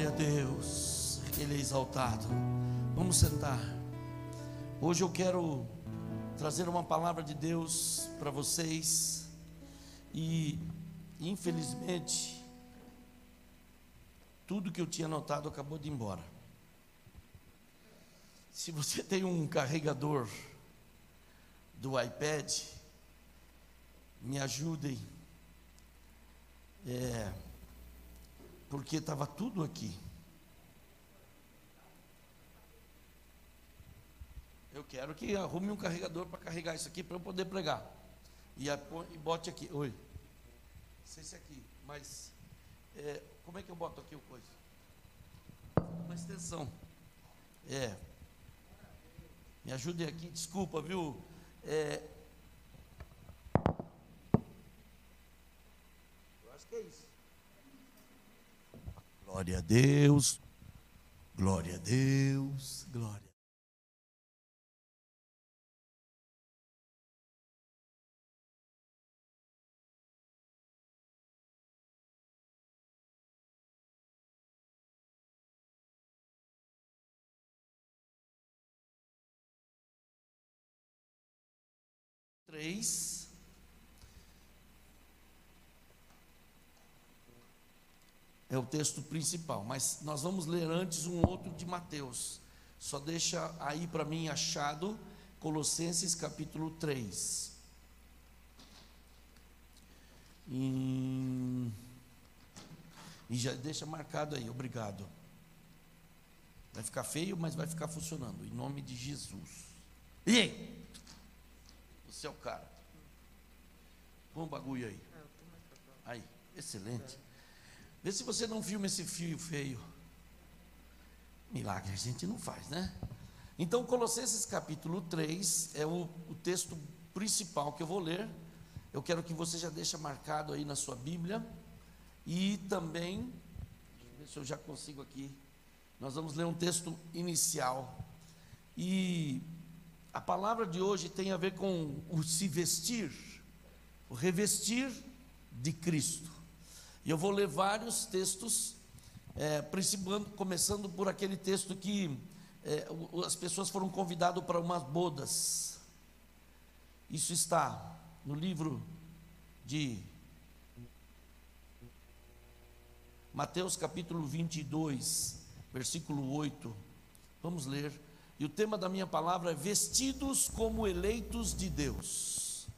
Glória a Deus, Ele é exaltado. Vamos sentar. Hoje eu quero trazer uma palavra de Deus para vocês e, infelizmente, tudo que eu tinha anotado acabou de ir embora. Se você tem um carregador do iPad, me ajudem. É, porque estava tudo aqui. Eu quero que arrume um carregador para carregar isso aqui para eu poder pregar. E, a, e bote aqui. Oi. Não sei se é aqui, mas é, como é que eu boto aqui o coisa? Uma extensão. É. Me ajude aqui, desculpa, viu? É, eu acho que é isso. Glória a Deus, glória a Deus, glória. Três. É o texto principal, mas nós vamos ler antes um outro de Mateus. Só deixa aí para mim achado Colossenses capítulo 3. E, e já deixa marcado aí, obrigado. Vai ficar feio, mas vai ficar funcionando, em nome de Jesus. E aí? Você é o cara. Põe um bagulho aí. Aí, excelente. Vê se você não filma esse fio feio. Milagre a gente não faz, né? Então, Colossenses capítulo 3 é o, o texto principal que eu vou ler. Eu quero que você já deixe marcado aí na sua Bíblia. E também, deixa eu ver se eu já consigo aqui. Nós vamos ler um texto inicial. E a palavra de hoje tem a ver com o se vestir, o revestir de Cristo. E eu vou ler vários textos, é, começando por aquele texto que é, as pessoas foram convidadas para umas bodas. Isso está no livro de Mateus capítulo 22, versículo 8. Vamos ler. E o tema da minha palavra é vestidos como eleitos de Deus.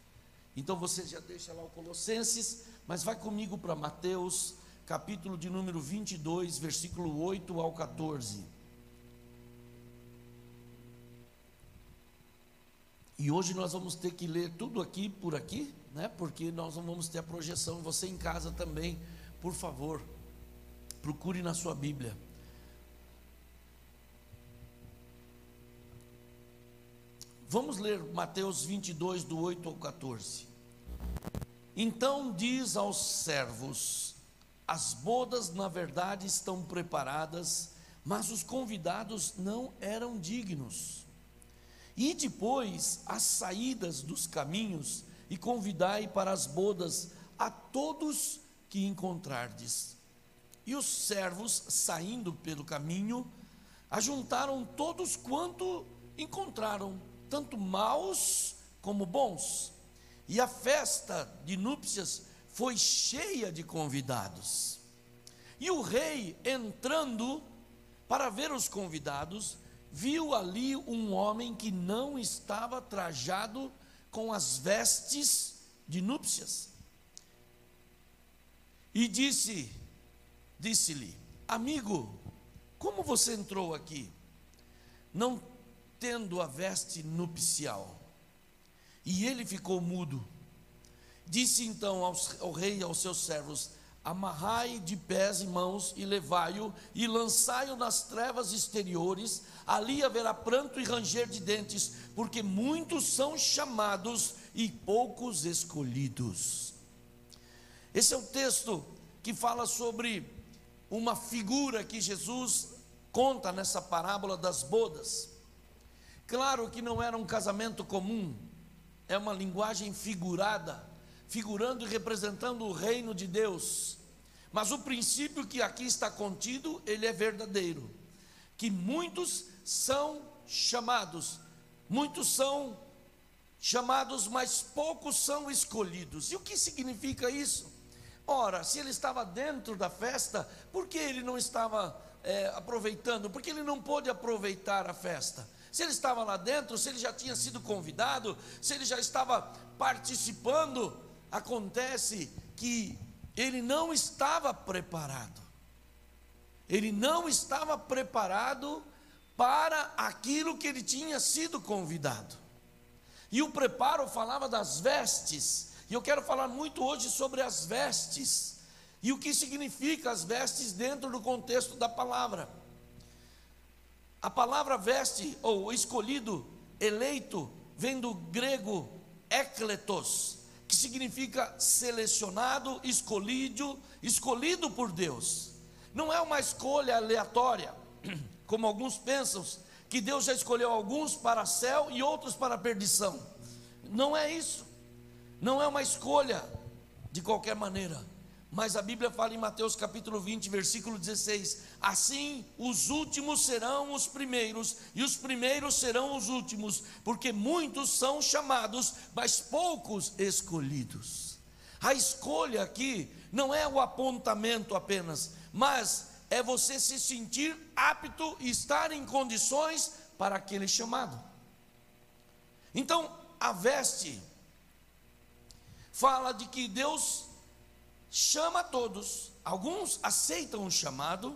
Então você já deixa lá o Colossenses mas vai comigo para Mateus, capítulo de número 22, versículo 8 ao 14. E hoje nós vamos ter que ler tudo aqui por aqui, né? Porque nós não vamos ter a projeção. Você em casa também, por favor, procure na sua Bíblia. Vamos ler Mateus 22, do 8 ao 14. Então diz aos servos: as bodas, na verdade, estão preparadas, mas os convidados não eram dignos. E depois as saídas dos caminhos e convidai para as bodas a todos que encontrardes. E os servos, saindo pelo caminho, ajuntaram todos quanto encontraram, tanto maus como bons e a festa de núpcias foi cheia de convidados. E o rei, entrando para ver os convidados, viu ali um homem que não estava trajado com as vestes de núpcias. E disse, disse-lhe: Amigo, como você entrou aqui, não tendo a veste nupcial? E ele ficou mudo. Disse então aos, ao rei e aos seus servos: Amarrai de pés e mãos e levai-o e lançai-o nas trevas exteriores, ali haverá pranto e ranger de dentes, porque muitos são chamados e poucos escolhidos. Esse é o texto que fala sobre uma figura que Jesus conta nessa parábola das bodas. Claro que não era um casamento comum, é uma linguagem figurada, figurando e representando o reino de Deus. Mas o princípio que aqui está contido, ele é verdadeiro. Que muitos são chamados, muitos são chamados, mas poucos são escolhidos. E o que significa isso? Ora, se ele estava dentro da festa, por que ele não estava é, aproveitando? Porque ele não pôde aproveitar a festa. Se ele estava lá dentro, se ele já tinha sido convidado, se ele já estava participando, acontece que ele não estava preparado. Ele não estava preparado para aquilo que ele tinha sido convidado. E o preparo falava das vestes, e eu quero falar muito hoje sobre as vestes e o que significa as vestes dentro do contexto da palavra. A palavra veste ou escolhido, eleito, vem do grego ekletos, que significa selecionado, escolhido, escolhido por Deus. Não é uma escolha aleatória, como alguns pensam, que Deus já escolheu alguns para céu e outros para perdição. Não é isso. Não é uma escolha de qualquer maneira. Mas a Bíblia fala em Mateus capítulo 20, versículo 16: Assim os últimos serão os primeiros, e os primeiros serão os últimos, porque muitos são chamados, mas poucos escolhidos. A escolha aqui não é o apontamento apenas, mas é você se sentir apto e estar em condições para aquele chamado. Então, a veste fala de que Deus chama todos. Alguns aceitam o chamado,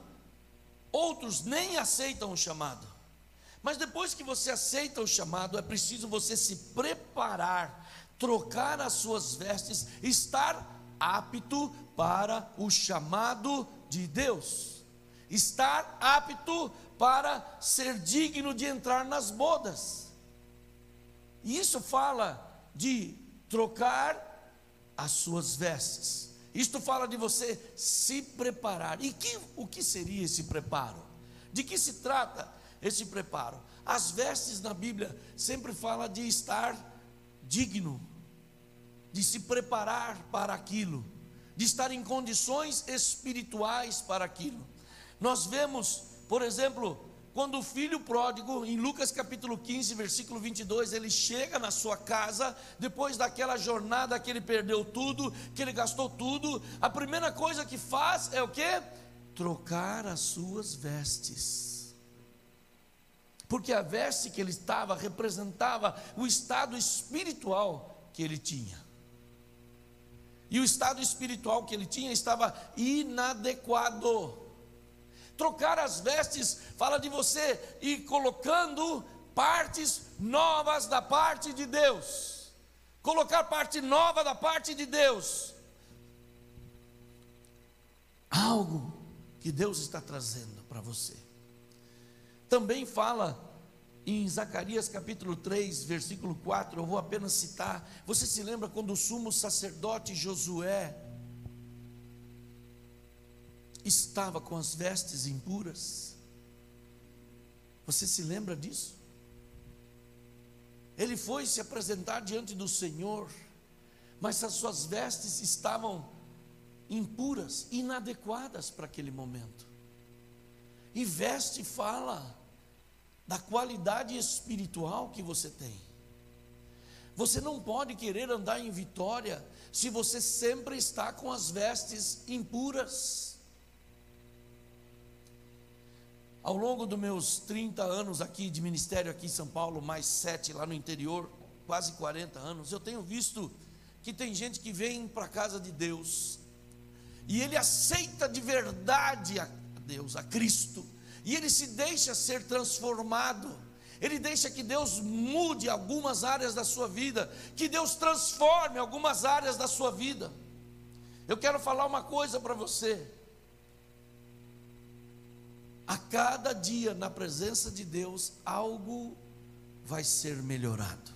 outros nem aceitam o chamado. Mas depois que você aceita o chamado, é preciso você se preparar, trocar as suas vestes, estar apto para o chamado de Deus, estar apto para ser digno de entrar nas bodas. E isso fala de trocar as suas vestes. Isto fala de você se preparar. E que, o que seria esse preparo? De que se trata esse preparo? As vestes na Bíblia sempre fala de estar digno, de se preparar para aquilo, de estar em condições espirituais para aquilo. Nós vemos, por exemplo, quando o filho pródigo, em Lucas capítulo 15, versículo 22, ele chega na sua casa, depois daquela jornada que ele perdeu tudo, que ele gastou tudo, a primeira coisa que faz é o que? Trocar as suas vestes. Porque a veste que ele estava representava o estado espiritual que ele tinha. E o estado espiritual que ele tinha estava inadequado. Trocar as vestes fala de você ir colocando partes novas da parte de Deus. Colocar parte nova da parte de Deus. Algo que Deus está trazendo para você. Também fala em Zacarias capítulo 3, versículo 4, eu vou apenas citar. Você se lembra quando o sumo sacerdote Josué estava com as vestes impuras. Você se lembra disso? Ele foi se apresentar diante do Senhor, mas as suas vestes estavam impuras, inadequadas para aquele momento. E veste fala da qualidade espiritual que você tem. Você não pode querer andar em vitória se você sempre está com as vestes impuras. Ao longo dos meus 30 anos aqui de ministério aqui em São Paulo, mais sete lá no interior, quase 40 anos, eu tenho visto que tem gente que vem para a casa de Deus e ele aceita de verdade a Deus, a Cristo, e ele se deixa ser transformado. Ele deixa que Deus mude algumas áreas da sua vida, que Deus transforme algumas áreas da sua vida. Eu quero falar uma coisa para você. A cada dia na presença de Deus, algo vai ser melhorado.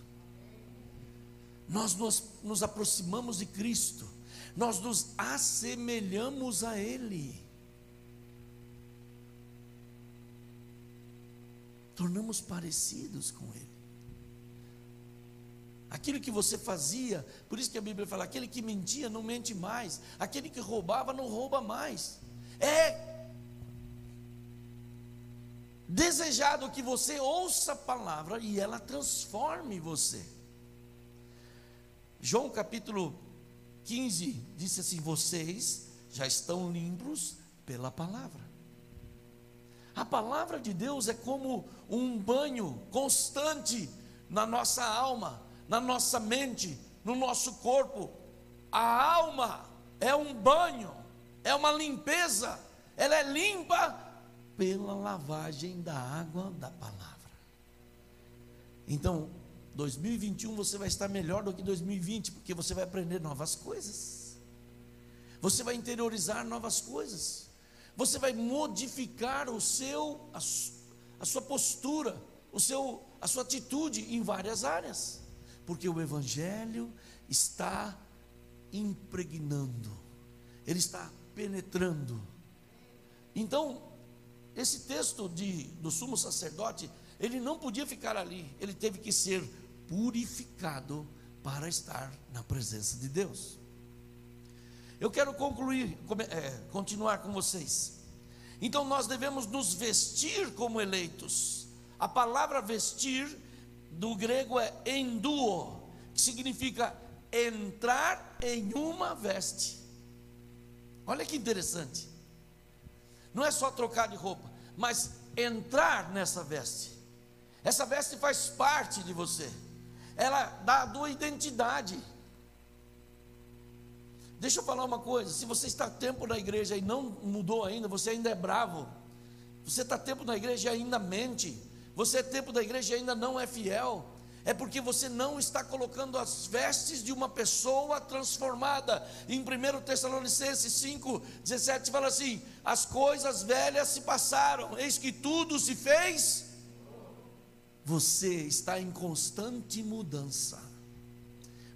Nós nos, nos aproximamos de Cristo, nós nos assemelhamos a Ele. Tornamos parecidos com Ele. Aquilo que você fazia, por isso que a Bíblia fala: aquele que mentia não mente mais, aquele que roubava não rouba mais. É desejado que você ouça a palavra e ela transforme você. João capítulo 15 disse assim: Vocês já estão limpos pela palavra. A palavra de Deus é como um banho constante na nossa alma, na nossa mente, no nosso corpo. A alma é um banho, é uma limpeza, ela é limpa pela lavagem da água da palavra. Então, 2021 você vai estar melhor do que 2020, porque você vai aprender novas coisas. Você vai interiorizar novas coisas. Você vai modificar o seu a, a sua postura, o seu a sua atitude em várias áreas, porque o evangelho está impregnando. Ele está penetrando. Então, esse texto de, do sumo sacerdote, ele não podia ficar ali, ele teve que ser purificado para estar na presença de Deus. Eu quero concluir, é, continuar com vocês. Então nós devemos nos vestir como eleitos. A palavra vestir do grego é enduo, que significa entrar em uma veste. Olha que interessante. Não é só trocar de roupa, mas entrar nessa veste. Essa veste faz parte de você. Ela dá a tua identidade. Deixa eu falar uma coisa: se você está tempo na igreja e não mudou ainda, você ainda é bravo. Você está tempo na igreja e ainda mente. Você é tempo da igreja e ainda não é fiel é porque você não está colocando as vestes de uma pessoa transformada. Em 1 Tessalonicenses 5, 17 fala assim: as coisas velhas se passaram, eis que tudo se fez. Você está em constante mudança.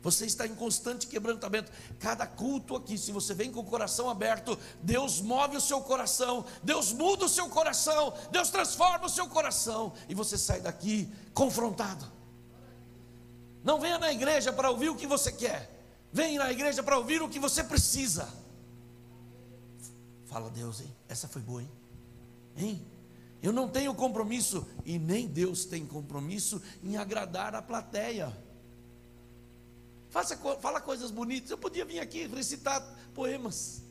Você está em constante quebrantamento. Cada culto aqui, se você vem com o coração aberto, Deus move o seu coração, Deus muda o seu coração, Deus transforma o seu coração, e você sai daqui confrontado não venha na igreja para ouvir o que você quer. Venha na igreja para ouvir o que você precisa. Fala Deus, hein? Essa foi boa, hein? Hein? Eu não tenho compromisso e nem Deus tem compromisso em agradar a plateia. Faça, fala coisas bonitas. Eu podia vir aqui recitar poemas.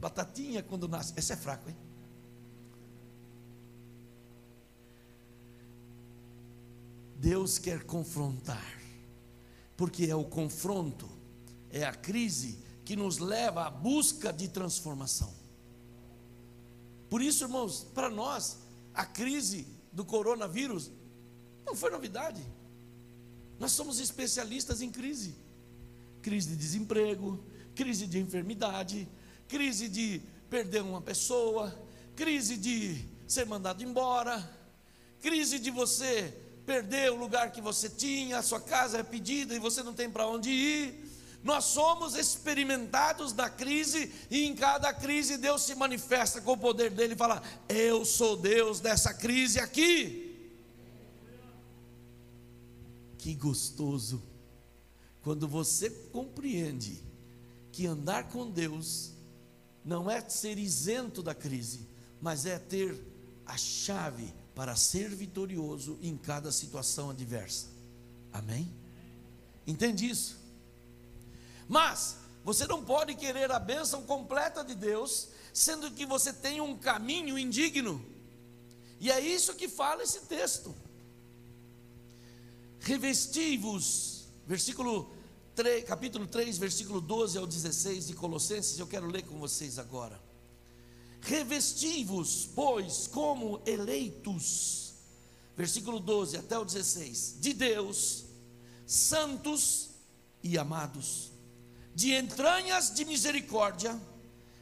Batatinha quando nasce. Esse é fraco, hein? Deus quer confrontar, porque é o confronto, é a crise que nos leva à busca de transformação. Por isso, irmãos, para nós, a crise do coronavírus não foi novidade. Nós somos especialistas em crise: crise de desemprego, crise de enfermidade, crise de perder uma pessoa, crise de ser mandado embora, crise de você perder o lugar que você tinha, a sua casa é pedida e você não tem para onde ir. Nós somos experimentados da crise e em cada crise Deus se manifesta com o poder dele e fala: Eu sou Deus dessa crise aqui. Que gostoso quando você compreende que andar com Deus não é ser isento da crise, mas é ter a chave para ser vitorioso em cada situação adversa. Amém? Entende isso? Mas você não pode querer a bênção completa de Deus, sendo que você tem um caminho indigno. E é isso que fala esse texto. Revesti-vos, versículo 3, capítulo 3, versículo 12 ao 16 de Colossenses, eu quero ler com vocês agora. Revesti-vos, pois, como eleitos, versículo 12 até o 16, de Deus, santos e amados, de entranhas de misericórdia,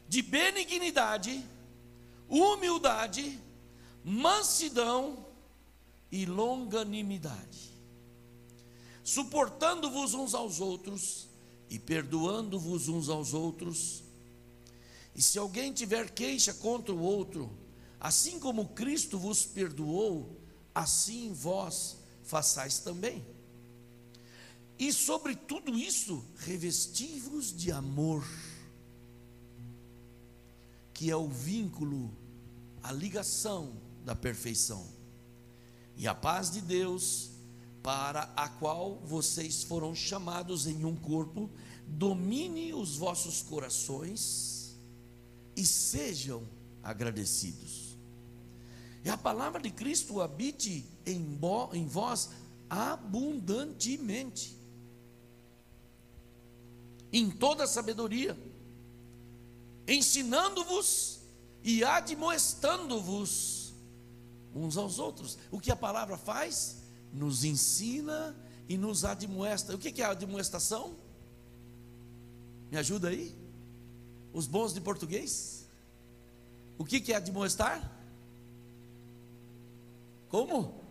de benignidade, humildade, mansidão e longanimidade, suportando-vos uns aos outros e perdoando-vos uns aos outros e se alguém tiver queixa contra o outro, assim como Cristo vos perdoou, assim vós façais também. E sobre tudo isso, revestivos de amor, que é o vínculo, a ligação da perfeição. E a paz de Deus, para a qual vocês foram chamados em um corpo, domine os vossos corações e sejam agradecidos. E a palavra de Cristo habite em, em vós abundantemente, em toda sabedoria, ensinando-vos e admoestando-vos uns aos outros. O que a palavra faz? Nos ensina e nos admoesta. O que é a admoestação? Me ajuda aí? Os bons de português? O que é admoestar? Como?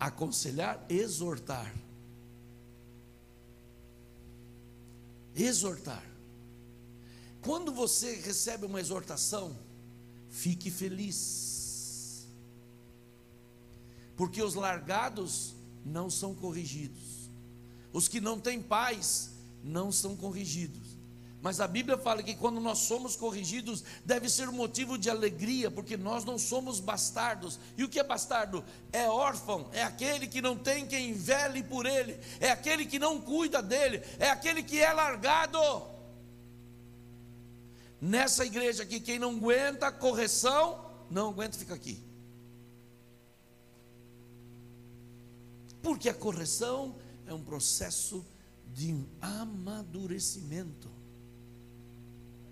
Aconselhar, exortar. Exortar. Quando você recebe uma exortação, fique feliz. Porque os largados não são corrigidos. Os que não têm paz não são corrigidos. Mas a Bíblia fala que quando nós somos corrigidos, deve ser motivo de alegria, porque nós não somos bastardos. E o que é bastardo? É órfão, é aquele que não tem quem vele por ele, é aquele que não cuida dele, é aquele que é largado. Nessa igreja aqui, quem não aguenta correção, não aguenta, fica aqui. Porque a correção é um processo de amadurecimento.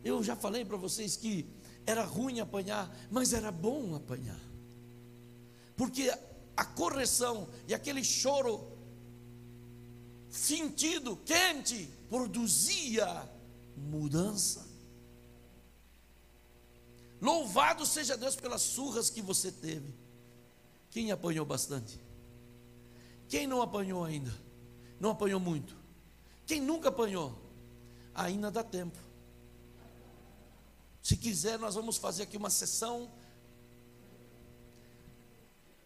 Eu já falei para vocês que era ruim apanhar, mas era bom apanhar. Porque a correção e aquele choro sentido, quente, produzia mudança. Louvado seja Deus pelas surras que você teve. Quem apanhou bastante? Quem não apanhou ainda? Não apanhou muito? Quem nunca apanhou? Ainda dá tempo. Se quiser, nós vamos fazer aqui uma sessão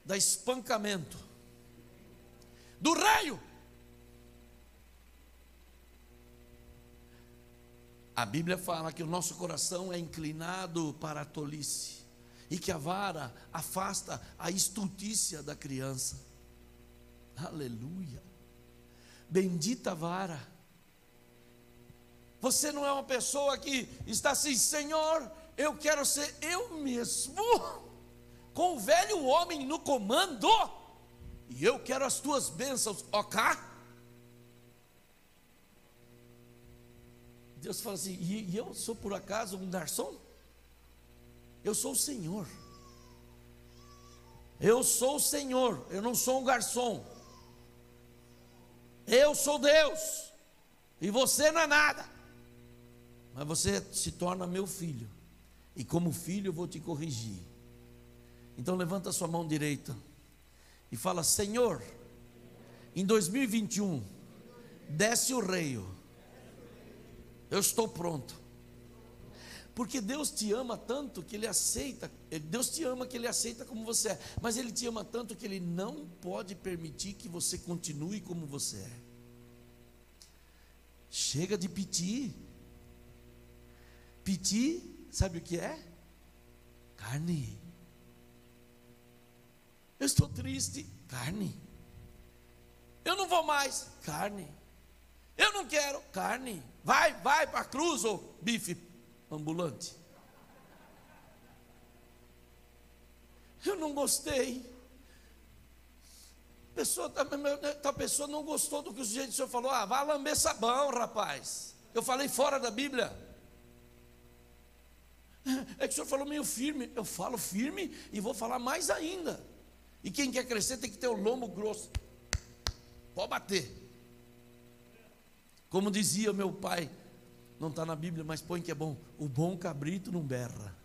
da espancamento do raio. A Bíblia fala que o nosso coração é inclinado para a tolice e que a vara afasta a estultícia da criança. Aleluia. Bendita vara você não é uma pessoa que está assim, Senhor, eu quero ser eu mesmo, com o velho homem no comando, e eu quero as tuas bênçãos, ok? Deus fala assim, e, eu sou por acaso um garçom? Eu sou o Senhor. Eu sou o Senhor, eu não sou um garçom. Eu sou Deus, e você não é nada mas você se torna meu filho, e como filho eu vou te corrigir. Então levanta sua mão direita e fala: Senhor, em 2021, desce o rei, eu estou pronto. Porque Deus te ama tanto que Ele aceita, Deus te ama que Ele aceita como você é, mas Ele te ama tanto que Ele não pode permitir que você continue como você é. Chega de pedir. Pedir, sabe o que é? Carne. Eu estou triste, carne. Eu não vou mais, carne. Eu não quero, carne. Vai, vai para a cruz ou bife ambulante. Eu não gostei. A pessoa, a pessoa não gostou do que o sujeito senhor falou. Ah, vai lamber sabão, rapaz. Eu falei fora da Bíblia. É que o senhor falou meio firme. Eu falo firme e vou falar mais ainda. E quem quer crescer tem que ter o lombo grosso. Pode bater. Como dizia meu pai, não está na Bíblia, mas põe que é bom. O bom cabrito não berra.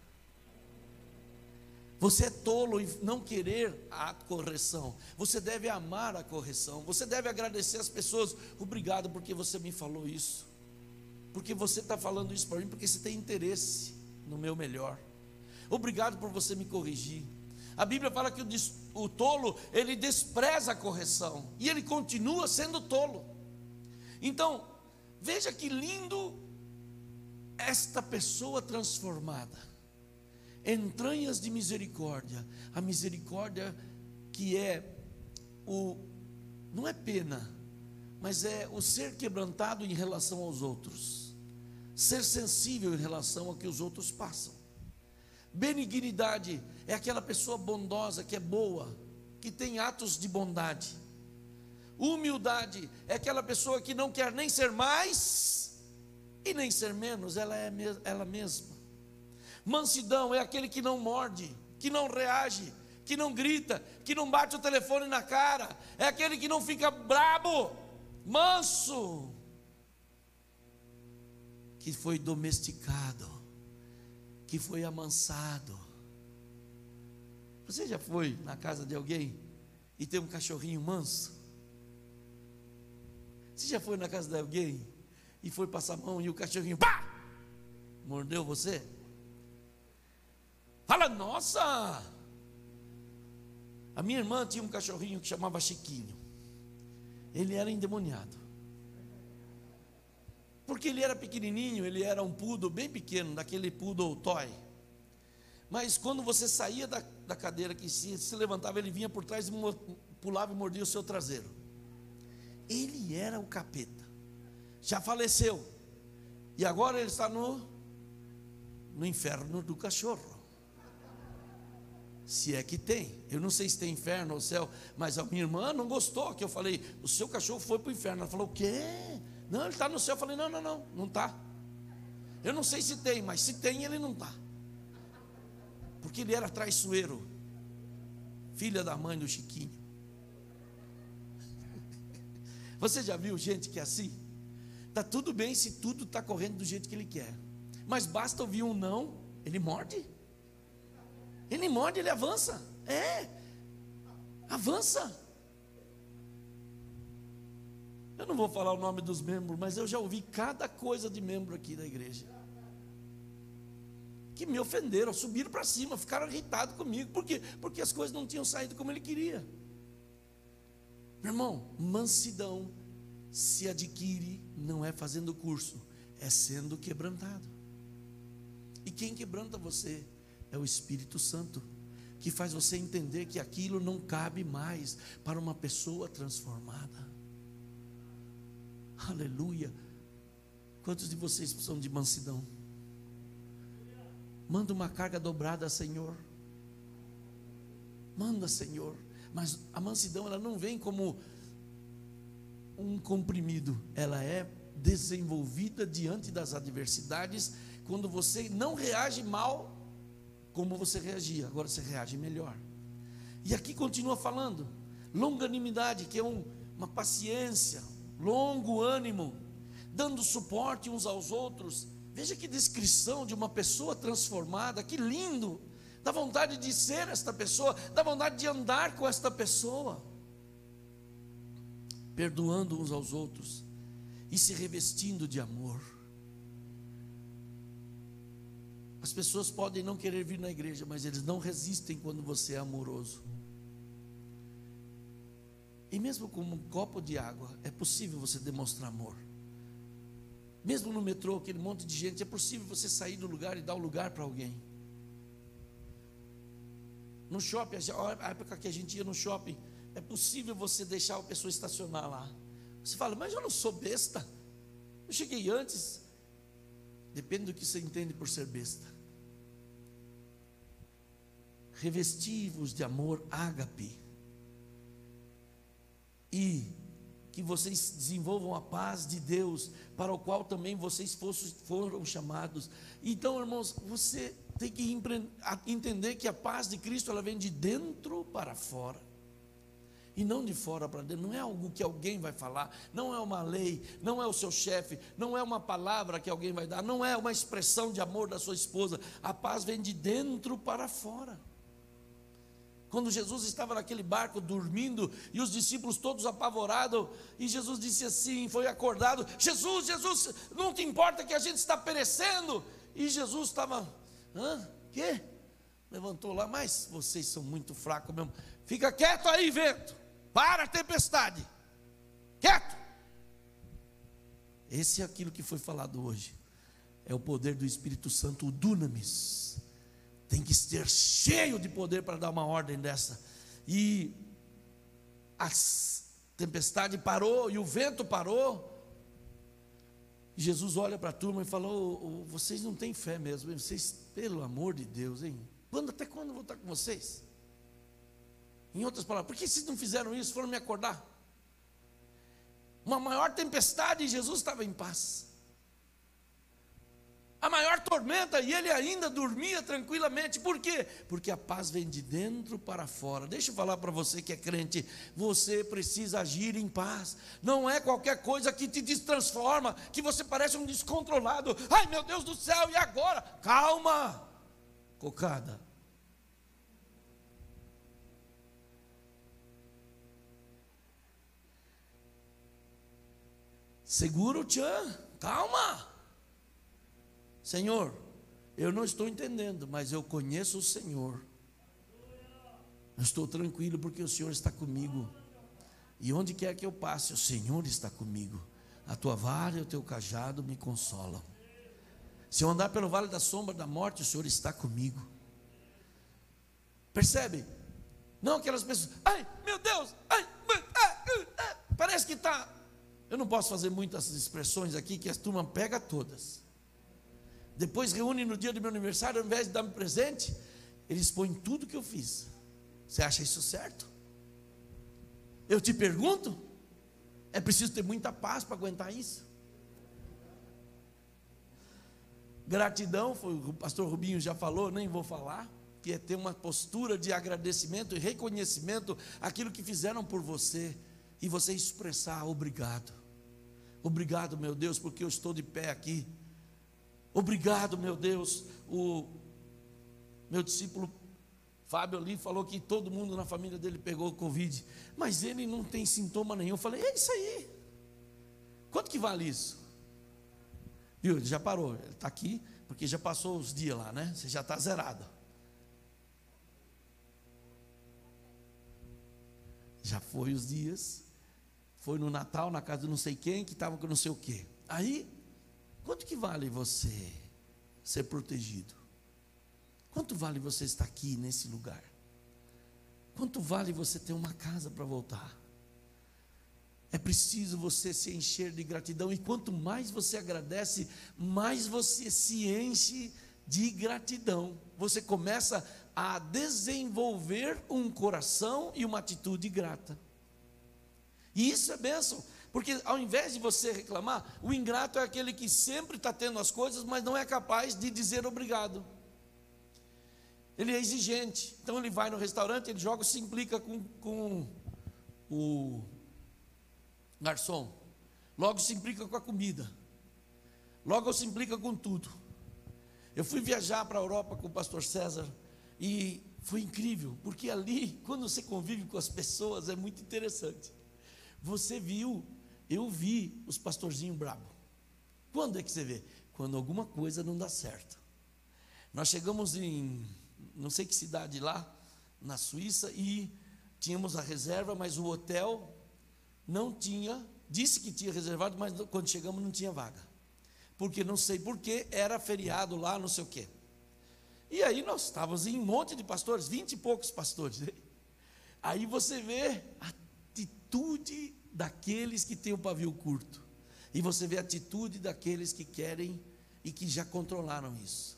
Você é tolo em não querer a correção. Você deve amar a correção. Você deve agradecer as pessoas. Obrigado porque você me falou isso. Porque você está falando isso para mim, porque você tem interesse no meu melhor. Obrigado por você me corrigir. A Bíblia fala que o, o tolo, ele despreza a correção, e ele continua sendo tolo. Então, veja que lindo esta pessoa transformada, entranhas de misericórdia, a misericórdia que é o, não é pena, mas é o ser quebrantado em relação aos outros, ser sensível em relação ao que os outros passam. Benignidade é aquela pessoa bondosa, que é boa, que tem atos de bondade. Humildade é aquela pessoa que não quer nem ser mais e nem ser menos, ela é ela mesma. Mansidão é aquele que não morde, que não reage, que não grita, que não bate o telefone na cara, é aquele que não fica brabo, manso, que foi domesticado, que foi amansado. Você já foi na casa de alguém e tem um cachorrinho manso? Você já foi na casa de alguém e foi passar a mão e o cachorrinho pá, mordeu você? Fala, nossa! A minha irmã tinha um cachorrinho que chamava Chiquinho. Ele era endemoniado. Porque ele era pequenininho, ele era um poodle bem pequeno, daquele poodle toy. Mas quando você saía da, da cadeira que se, se levantava, ele vinha por trás e pulava e mordia o seu traseiro. Ele era o capeta. Já faleceu. E agora ele está no, no inferno do cachorro. Se é que tem. Eu não sei se tem inferno ou céu, mas a minha irmã não gostou que eu falei, o seu cachorro foi para o inferno. Ela falou, o quê? Não, ele está no céu. Eu falei, não, não, não, não está. Eu não sei se tem, mas se tem, ele não está. Porque ele era traiçoeiro. Filha da mãe do Chiquinho. Você já viu gente que é assim? Está tudo bem se tudo está correndo do jeito que ele quer. Mas basta ouvir um não, ele morde. Ele morde, ele avança. É. Avança. Eu não vou falar o nome dos membros, mas eu já ouvi cada coisa de membro aqui da igreja. Que me ofenderam, subiram para cima, ficaram irritados comigo. Por quê? Porque as coisas não tinham saído como ele queria. Meu irmão, mansidão se adquire não é fazendo curso, é sendo quebrantado. E quem quebranta você é o Espírito Santo, que faz você entender que aquilo não cabe mais para uma pessoa transformada. Aleluia. Quantos de vocês precisam de mansidão? Manda uma carga dobrada, Senhor. Manda, Senhor. Mas a mansidão ela não vem como um comprimido, ela é desenvolvida diante das adversidades quando você não reage mal como você reagia, agora você reage melhor. E aqui continua falando, longanimidade, que é um, uma paciência, longo ânimo, dando suporte uns aos outros. Veja que descrição de uma pessoa transformada, que lindo! dá vontade de ser esta pessoa, dá vontade de andar com esta pessoa, perdoando uns aos outros e se revestindo de amor. As pessoas podem não querer vir na igreja, mas eles não resistem quando você é amoroso. E mesmo com um copo de água, é possível você demonstrar amor. Mesmo no metrô, aquele monte de gente, é possível você sair do lugar e dar o um lugar para alguém. No shopping, a época que a gente ia no shopping, é possível você deixar a pessoa estacionar lá. Você fala, mas eu não sou besta. Eu cheguei antes. Depende do que você entende por ser besta. Revestivos de amor ágape. E que vocês desenvolvam a paz de Deus, para o qual também vocês foram chamados. Então, irmãos, você tem que entender que a paz de Cristo ela vem de dentro para fora. E não de fora para dentro, não é algo que alguém vai falar, não é uma lei, não é o seu chefe, não é uma palavra que alguém vai dar, não é uma expressão de amor da sua esposa. A paz vem de dentro para fora. Quando Jesus estava naquele barco dormindo e os discípulos todos apavorados, e Jesus disse assim: foi acordado: Jesus, Jesus, não te importa que a gente está perecendo? E Jesus estava Hã? Quê? levantou lá, mas vocês são muito fracos mesmo. Fica quieto aí, vento. Para a tempestade. Quieto. Esse é aquilo que foi falado hoje. É o poder do Espírito Santo, o dunamis. Tem que ser cheio de poder para dar uma ordem dessa. E a tempestade parou e o vento parou. Jesus olha para a turma e falou: vocês não têm fé mesmo, vocês, pelo amor de Deus, hein? Quando, até quando eu vou estar com vocês? Em outras palavras, por que vocês não fizeram isso? Foram me acordar? Uma maior tempestade e Jesus estava em paz a maior tormenta e ele ainda dormia tranquilamente. Por quê? Porque a paz vem de dentro para fora. Deixa eu falar para você que é crente, você precisa agir em paz. Não é qualquer coisa que te destransforma, que você parece um descontrolado. Ai, meu Deus do céu, e agora? Calma. Cocada. Segura o tchan. Calma. Senhor, eu não estou entendendo, mas eu conheço o Senhor. Eu estou tranquilo porque o Senhor está comigo. E onde quer que eu passe, o Senhor está comigo. A tua vara e o teu cajado me consolam. Se eu andar pelo vale da sombra da morte, o Senhor está comigo. Percebe? Não aquelas pessoas, ai meu Deus, ai, parece que está. Eu não posso fazer muitas expressões aqui que a turma pega todas. Depois reúne no dia do meu aniversário, ao invés de dar-me presente, eles põem tudo que eu fiz. Você acha isso certo? Eu te pergunto, é preciso ter muita paz para aguentar isso. Gratidão, foi, o pastor Rubinho já falou, nem vou falar, que é ter uma postura de agradecimento e reconhecimento aquilo que fizeram por você e você expressar obrigado. Obrigado, meu Deus, porque eu estou de pé aqui Obrigado, meu Deus. O meu discípulo Fábio ali falou que todo mundo na família dele pegou o Covid, mas ele não tem sintoma nenhum. Eu falei, é isso aí. Quanto que vale isso? Viu? Ele já parou, ele está aqui, porque já passou os dias lá, né? Você já está zerado. Já foi os dias, foi no Natal, na casa de não sei quem, que estava com não sei o quê. Aí Quanto que vale você ser protegido? Quanto vale você estar aqui nesse lugar? Quanto vale você ter uma casa para voltar? É preciso você se encher de gratidão, e quanto mais você agradece, mais você se enche de gratidão. Você começa a desenvolver um coração e uma atitude grata. E isso é bênção. Porque ao invés de você reclamar, o ingrato é aquele que sempre está tendo as coisas, mas não é capaz de dizer obrigado. Ele é exigente. Então ele vai no restaurante, ele joga, se implica com, com o garçom. Logo se implica com a comida. Logo se implica com tudo. Eu fui viajar para a Europa com o pastor César e foi incrível, porque ali, quando você convive com as pessoas, é muito interessante. Você viu eu vi os pastorzinhos brabo. Quando é que você vê? Quando alguma coisa não dá certo. Nós chegamos em não sei que cidade lá, na Suíça, e tínhamos a reserva, mas o hotel não tinha, disse que tinha reservado, mas quando chegamos não tinha vaga. Porque não sei porquê, era feriado lá, não sei o quê. E aí nós estávamos em um monte de pastores, vinte e poucos pastores. Aí você vê a atitude daqueles que têm o pavio curto. E você vê a atitude daqueles que querem e que já controlaram isso.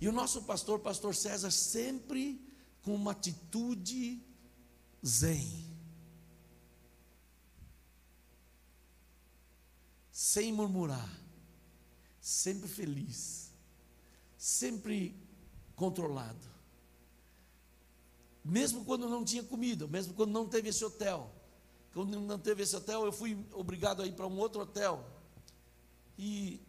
E o nosso pastor, pastor César, sempre com uma atitude zen. Sem murmurar, sempre feliz, sempre controlado. Mesmo quando não tinha comida, mesmo quando não teve esse hotel, quando não teve esse hotel, eu fui obrigado a ir para um outro hotel. E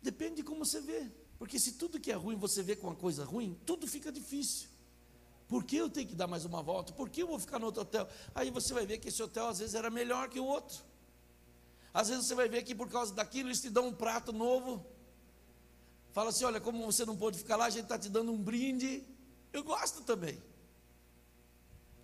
depende de como você vê. Porque se tudo que é ruim você vê com uma coisa ruim, tudo fica difícil. Por que eu tenho que dar mais uma volta? Por que eu vou ficar no outro hotel? Aí você vai ver que esse hotel às vezes era melhor que o outro. Às vezes você vai ver que por causa daquilo eles te dão um prato novo. Fala assim: olha, como você não pôde ficar lá, a gente está te dando um brinde. Eu gosto também.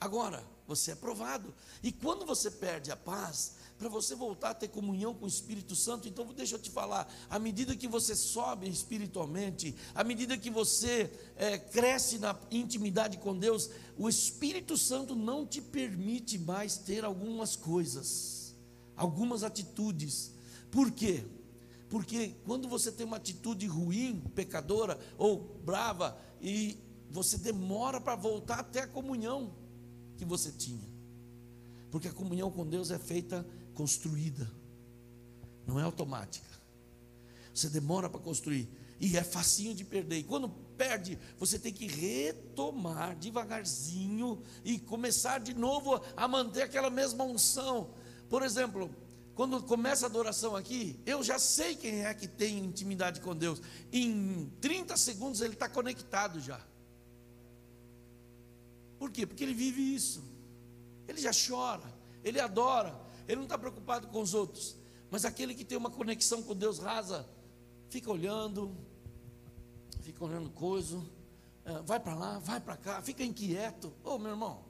Agora, você é provado. E quando você perde a paz, para você voltar a ter comunhão com o Espírito Santo, então deixa eu te falar: à medida que você sobe espiritualmente, à medida que você é, cresce na intimidade com Deus, o Espírito Santo não te permite mais ter algumas coisas, algumas atitudes. Por quê? Porque quando você tem uma atitude ruim, pecadora ou brava, e você demora para voltar até a comunhão que você tinha. Porque a comunhão com Deus é feita construída, não é automática. Você demora para construir e é facinho de perder. E quando perde, você tem que retomar devagarzinho e começar de novo a manter aquela mesma unção. Por exemplo, quando começa a adoração aqui, eu já sei quem é que tem intimidade com Deus. Em 30 segundos ele está conectado já. Por quê? Porque ele vive isso. Ele já chora, ele adora, ele não está preocupado com os outros. Mas aquele que tem uma conexão com Deus rasa, fica olhando, fica olhando coisa, é, vai para lá, vai para cá, fica inquieto. Ô oh, meu irmão,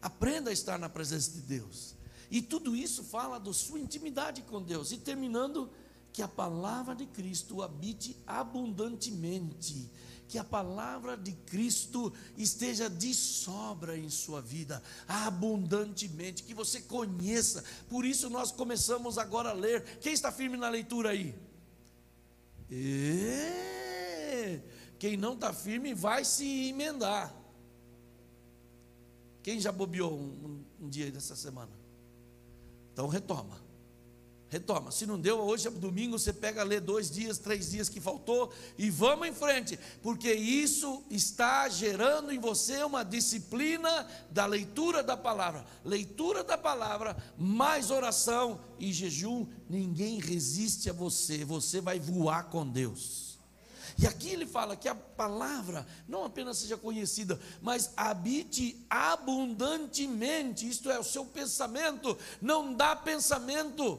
aprenda a estar na presença de Deus. E tudo isso fala da sua intimidade com Deus. E terminando, que a palavra de Cristo habite abundantemente que a palavra de Cristo esteja de sobra em sua vida, abundantemente, que você conheça. Por isso nós começamos agora a ler. Quem está firme na leitura aí? E... Quem não está firme vai se emendar. Quem já bobeou um, um, um dia dessa semana? Então retoma. Retoma. Se não deu, hoje é domingo, você pega, lê dois dias, três dias que faltou e vamos em frente, porque isso está gerando em você uma disciplina da leitura da palavra. Leitura da palavra, mais oração e jejum, ninguém resiste a você, você vai voar com Deus. E aqui ele fala que a palavra não apenas seja conhecida, mas habite abundantemente, isto é, o seu pensamento, não dá pensamento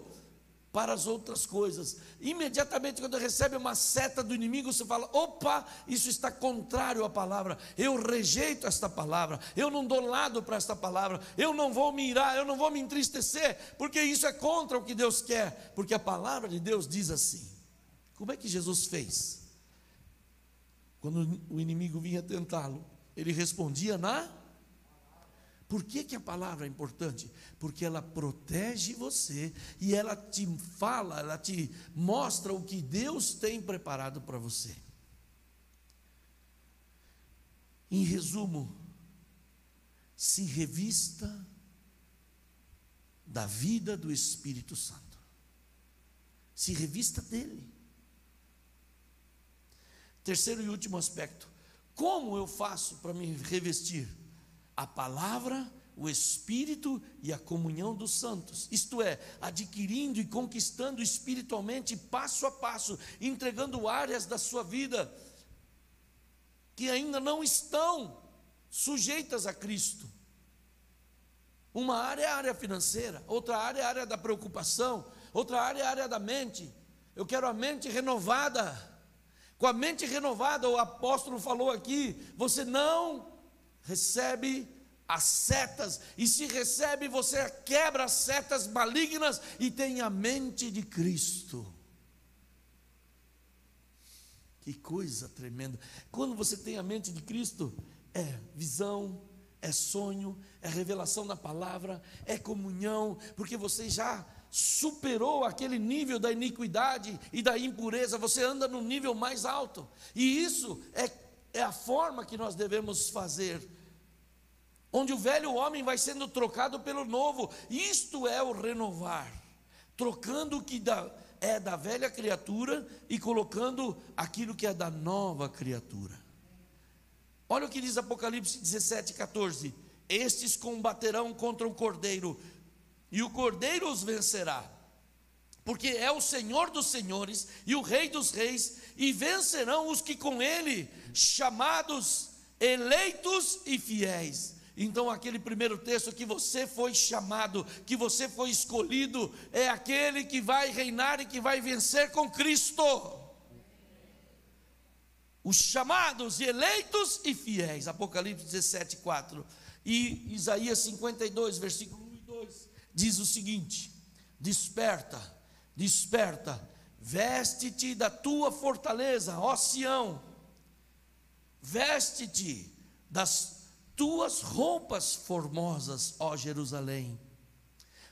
para as outras coisas. Imediatamente, quando recebe uma seta do inimigo, você fala: opa, isso está contrário à palavra, eu rejeito esta palavra, eu não dou lado para esta palavra, eu não vou me irar, eu não vou me entristecer, porque isso é contra o que Deus quer, porque a palavra de Deus diz assim. Como é que Jesus fez? Quando o inimigo vinha tentá-lo, ele respondia na por que, que a palavra é importante? Porque ela protege você e ela te fala, ela te mostra o que Deus tem preparado para você. Em resumo, se revista da vida do Espírito Santo. Se revista dele. Terceiro e último aspecto: como eu faço para me revestir? A palavra, o Espírito e a comunhão dos santos, isto é, adquirindo e conquistando espiritualmente passo a passo, entregando áreas da sua vida que ainda não estão sujeitas a Cristo. Uma área é a área financeira, outra área é a área da preocupação, outra área é a área da mente. Eu quero a mente renovada. Com a mente renovada, o apóstolo falou aqui: você não recebe as setas, e se recebe, você quebra as setas malignas e tem a mente de Cristo. Que coisa tremenda. Quando você tem a mente de Cristo, é visão, é sonho, é revelação da palavra, é comunhão, porque você já superou aquele nível da iniquidade e da impureza, você anda no nível mais alto. E isso é, é a forma que nós devemos fazer onde o velho homem vai sendo trocado pelo novo. Isto é o renovar, trocando o que é da velha criatura e colocando aquilo que é da nova criatura. Olha o que diz Apocalipse 17, 14: Estes combaterão contra o cordeiro, e o cordeiro os vencerá, porque é o Senhor dos senhores e o Rei dos reis, e vencerão os que com ele, chamados, eleitos e fiéis. Então, aquele primeiro texto que você foi chamado, que você foi escolhido, é aquele que vai reinar e que vai vencer com Cristo. os chamados, eleitos e fiéis. Apocalipse 17, 4. E Isaías 52, versículo 1 e 2, diz o seguinte: Desperta, desperta, veste-te da tua fortaleza, ó Sião, veste-te das tuas roupas formosas, ó Jerusalém,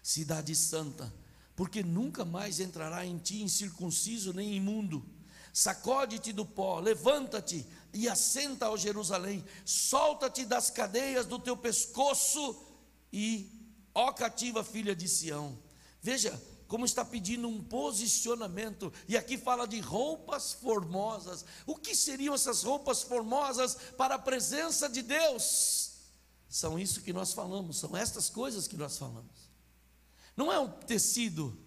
cidade santa, porque nunca mais entrará em ti incircunciso nem imundo. Sacode-te do pó, levanta-te e assenta ao Jerusalém, solta-te das cadeias do teu pescoço e, ó cativa filha de Sião. Veja como está pedindo um posicionamento, e aqui fala de roupas formosas. O que seriam essas roupas formosas para a presença de Deus? São isso que nós falamos, são estas coisas que nós falamos. Não é um tecido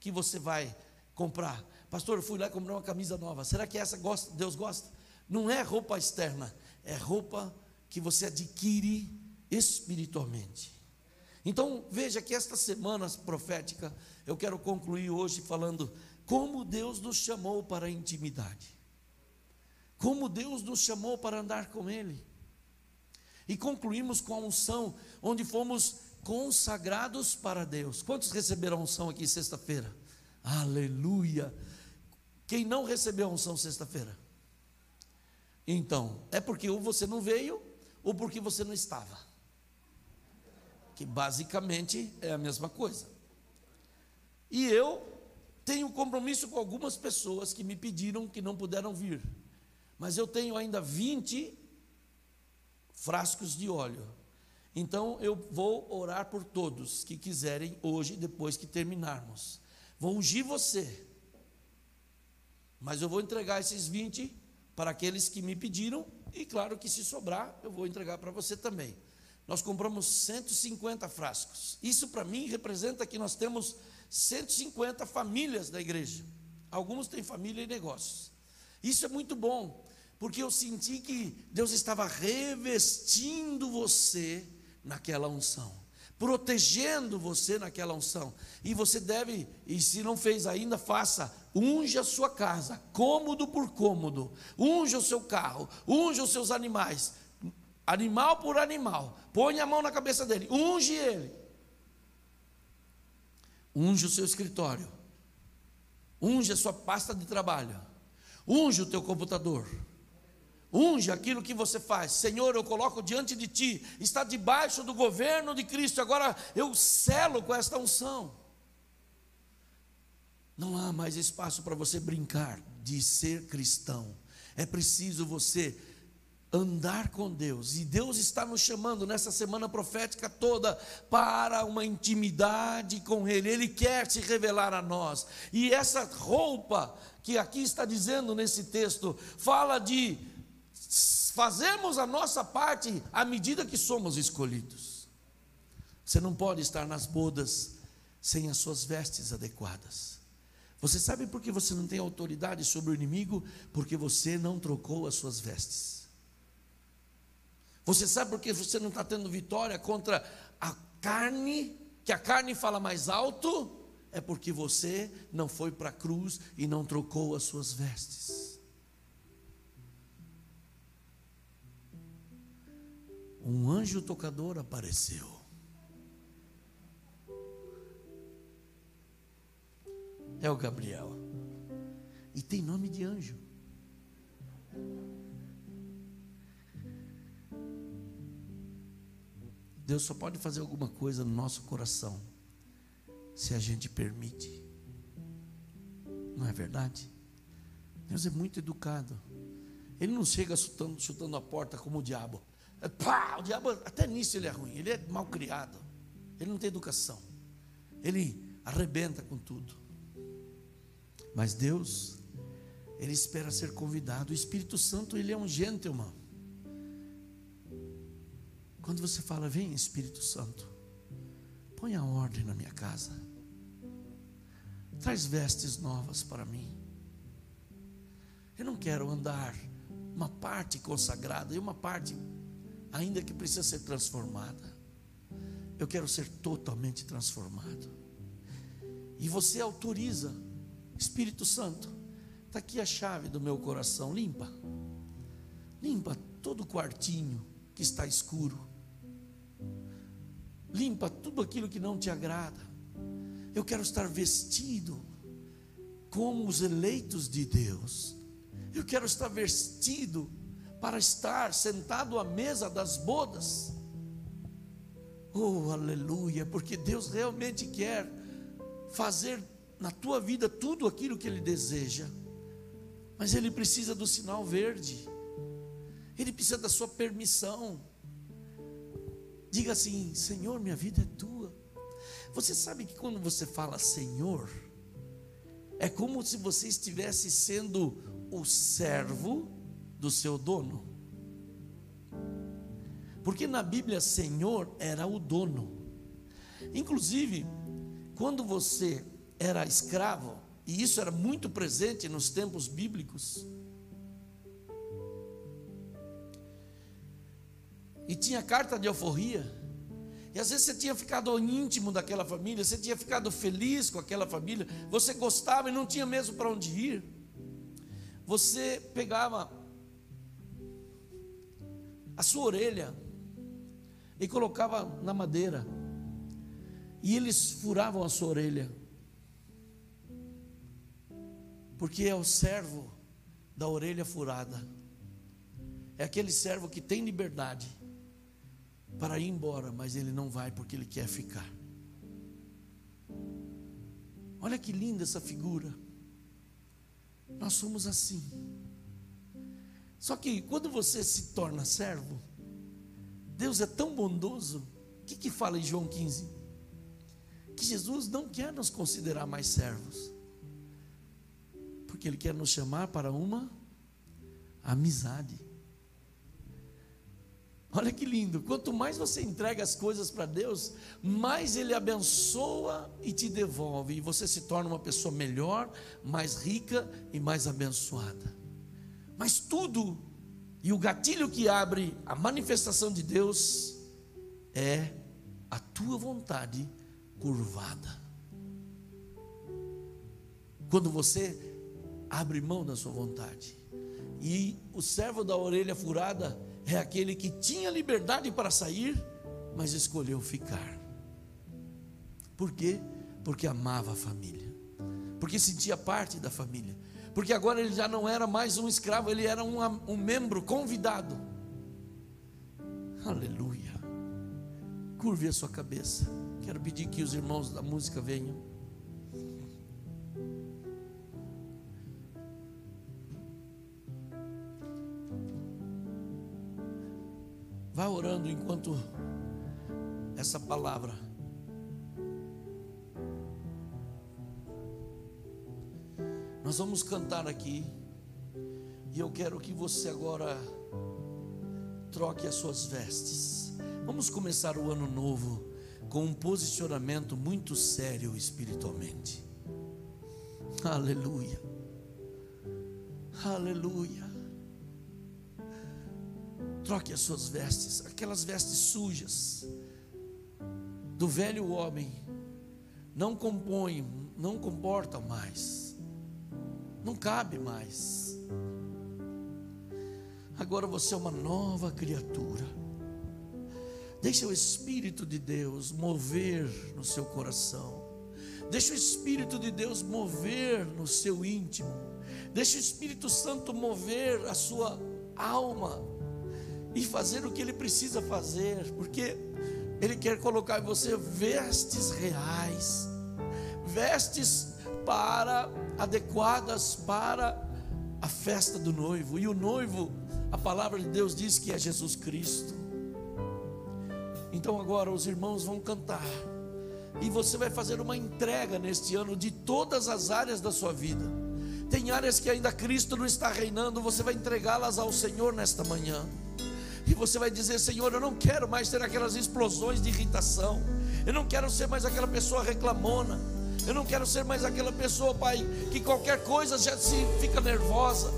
que você vai comprar, Pastor, eu fui lá comprei uma camisa nova. Será que essa gosta, Deus gosta? Não é roupa externa, é roupa que você adquire espiritualmente. Então, veja que esta semana profética, eu quero concluir hoje falando como Deus nos chamou para a intimidade. Como Deus nos chamou para andar com Ele. E concluímos com a unção, onde fomos consagrados para Deus. Quantos receberam a unção aqui sexta-feira? Aleluia! Quem não recebeu a unção sexta-feira? Então, é porque ou você não veio, ou porque você não estava. Que basicamente é a mesma coisa. E eu tenho compromisso com algumas pessoas que me pediram que não puderam vir. Mas eu tenho ainda 20 frascos de óleo. Então eu vou orar por todos que quiserem hoje, depois que terminarmos. Vou ungir você mas eu vou entregar esses 20 para aqueles que me pediram, e claro que se sobrar, eu vou entregar para você também. Nós compramos 150 frascos. Isso para mim representa que nós temos 150 famílias da igreja. Alguns têm família e negócios. Isso é muito bom, porque eu senti que Deus estava revestindo você naquela unção protegendo você naquela unção. E você deve, e se não fez ainda, faça. Unja a sua casa, cômodo por cômodo. Unja o seu carro, unja os seus animais, animal por animal. Põe a mão na cabeça dele, unge ele. Unge o seu escritório. Unge a sua pasta de trabalho. Unge o teu computador. Unge aquilo que você faz. Senhor, eu coloco diante de ti. Está debaixo do governo de Cristo. Agora eu selo com esta unção. Não há mais espaço para você brincar de ser cristão. É preciso você andar com Deus. E Deus está nos chamando nessa semana profética toda para uma intimidade com Ele. Ele quer se revelar a nós. E essa roupa que aqui está dizendo nesse texto fala de fazemos a nossa parte à medida que somos escolhidos. Você não pode estar nas bodas sem as suas vestes adequadas. Você sabe por que você não tem autoridade sobre o inimigo? Porque você não trocou as suas vestes. Você sabe por que você não está tendo vitória contra a carne, que a carne fala mais alto? É porque você não foi para a cruz e não trocou as suas vestes. um anjo tocador apareceu. É o Gabriel. E tem nome de anjo. Deus só pode fazer alguma coisa no nosso coração se a gente permite. Não é verdade? Deus é muito educado. Ele não chega chutando, chutando a porta como o diabo. Pá, o diabo, até nisso ele é ruim, ele é mal criado, ele não tem educação, ele arrebenta com tudo. Mas Deus, ele espera ser convidado. O Espírito Santo, ele é um gentleman. Quando você fala, vem Espírito Santo, põe a ordem na minha casa, traz vestes novas para mim. Eu não quero andar uma parte consagrada e uma parte ainda que precisa ser transformada. Eu quero ser totalmente transformado. E você autoriza, Espírito Santo, está aqui a chave do meu coração, limpa. Limpa todo o quartinho que está escuro. Limpa tudo aquilo que não te agrada. Eu quero estar vestido como os eleitos de Deus. Eu quero estar vestido para estar sentado à mesa das bodas. Oh, aleluia, porque Deus realmente quer fazer na tua vida tudo aquilo que Ele deseja, mas Ele precisa do sinal verde, Ele precisa da sua permissão. Diga assim: Senhor, minha vida é tua. Você sabe que quando você fala Senhor, é como se você estivesse sendo o servo do seu dono. Porque na Bíblia, Senhor era o dono. Inclusive, quando você era escravo, e isso era muito presente nos tempos bíblicos, e tinha carta de alforria, e às vezes você tinha ficado íntimo daquela família, você tinha ficado feliz com aquela família, você gostava e não tinha mesmo para onde ir. Você pegava a sua orelha e colocava na madeira. E eles furavam a sua orelha. Porque é o servo da orelha furada. É aquele servo que tem liberdade para ir embora, mas ele não vai porque ele quer ficar. Olha que linda essa figura. Nós somos assim. Só que quando você se torna servo, Deus é tão bondoso. O que, que fala em João 15? Que Jesus não quer nos considerar mais servos, porque Ele quer nos chamar para uma amizade. Olha que lindo, quanto mais você entrega as coisas para Deus, mais Ele abençoa e te devolve, e você se torna uma pessoa melhor, mais rica e mais abençoada. Mas tudo, e o gatilho que abre a manifestação de Deus, é a tua vontade curvada. Quando você abre mão da sua vontade, e o servo da orelha furada, é aquele que tinha liberdade para sair, mas escolheu ficar. Por quê? Porque amava a família, porque sentia parte da família, porque agora ele já não era mais um escravo, ele era um, um membro convidado. Aleluia. Curve a sua cabeça. Quero pedir que os irmãos da música venham. Vá orando enquanto essa palavra Nós vamos cantar aqui. E eu quero que você agora troque as suas vestes. Vamos começar o ano novo com um posicionamento muito sério espiritualmente. Aleluia. Aleluia. Troque as suas vestes, aquelas vestes sujas do velho homem, não compõem, não comportam mais, não cabe mais. Agora você é uma nova criatura. Deixa o Espírito de Deus mover no seu coração. Deixa o Espírito de Deus mover no seu íntimo. Deixa o Espírito Santo mover a sua alma e fazer o que ele precisa fazer, porque ele quer colocar em você vestes reais, vestes para adequadas para a festa do noivo. E o noivo, a palavra de Deus diz que é Jesus Cristo. Então agora os irmãos vão cantar. E você vai fazer uma entrega neste ano de todas as áreas da sua vida. Tem áreas que ainda Cristo não está reinando, você vai entregá-las ao Senhor nesta manhã. E você vai dizer: Senhor, eu não quero mais ter aquelas explosões de irritação. Eu não quero ser mais aquela pessoa reclamona. Eu não quero ser mais aquela pessoa, Pai, que qualquer coisa já se fica nervosa.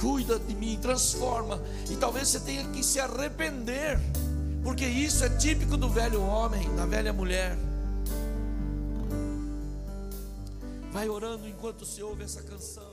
Cuida de mim, transforma. E talvez você tenha que se arrepender, porque isso é típico do velho homem, da velha mulher. Vai orando enquanto você ouve essa canção.